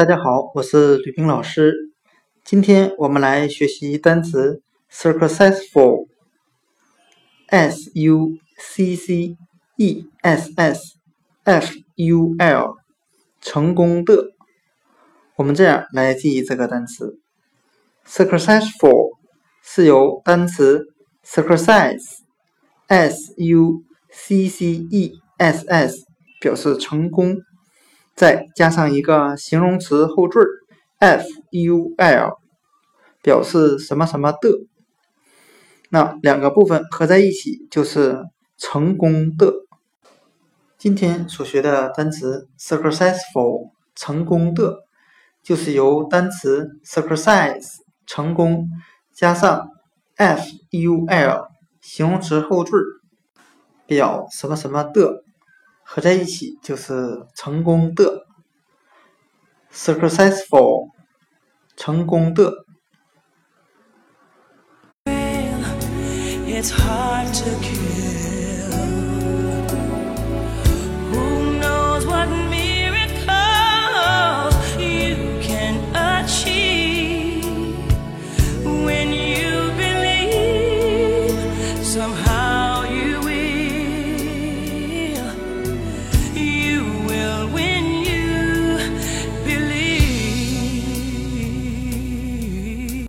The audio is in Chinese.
大家好，我是吕冰老师。今天我们来学习单词 successful，s u c c e s s f u l，成功的。我们这样来记忆这个单词：successful 是由单词 success，s u c c e s s 表示成功。再加上一个形容词后缀 f u l，表示什么什么的，那两个部分合在一起就是成功的。今天所学的单词 successful 成功的，就是由单词 success 成功加上 f u l 形容词后缀表什么什么的。合在一起就是成功的，successful，成功的。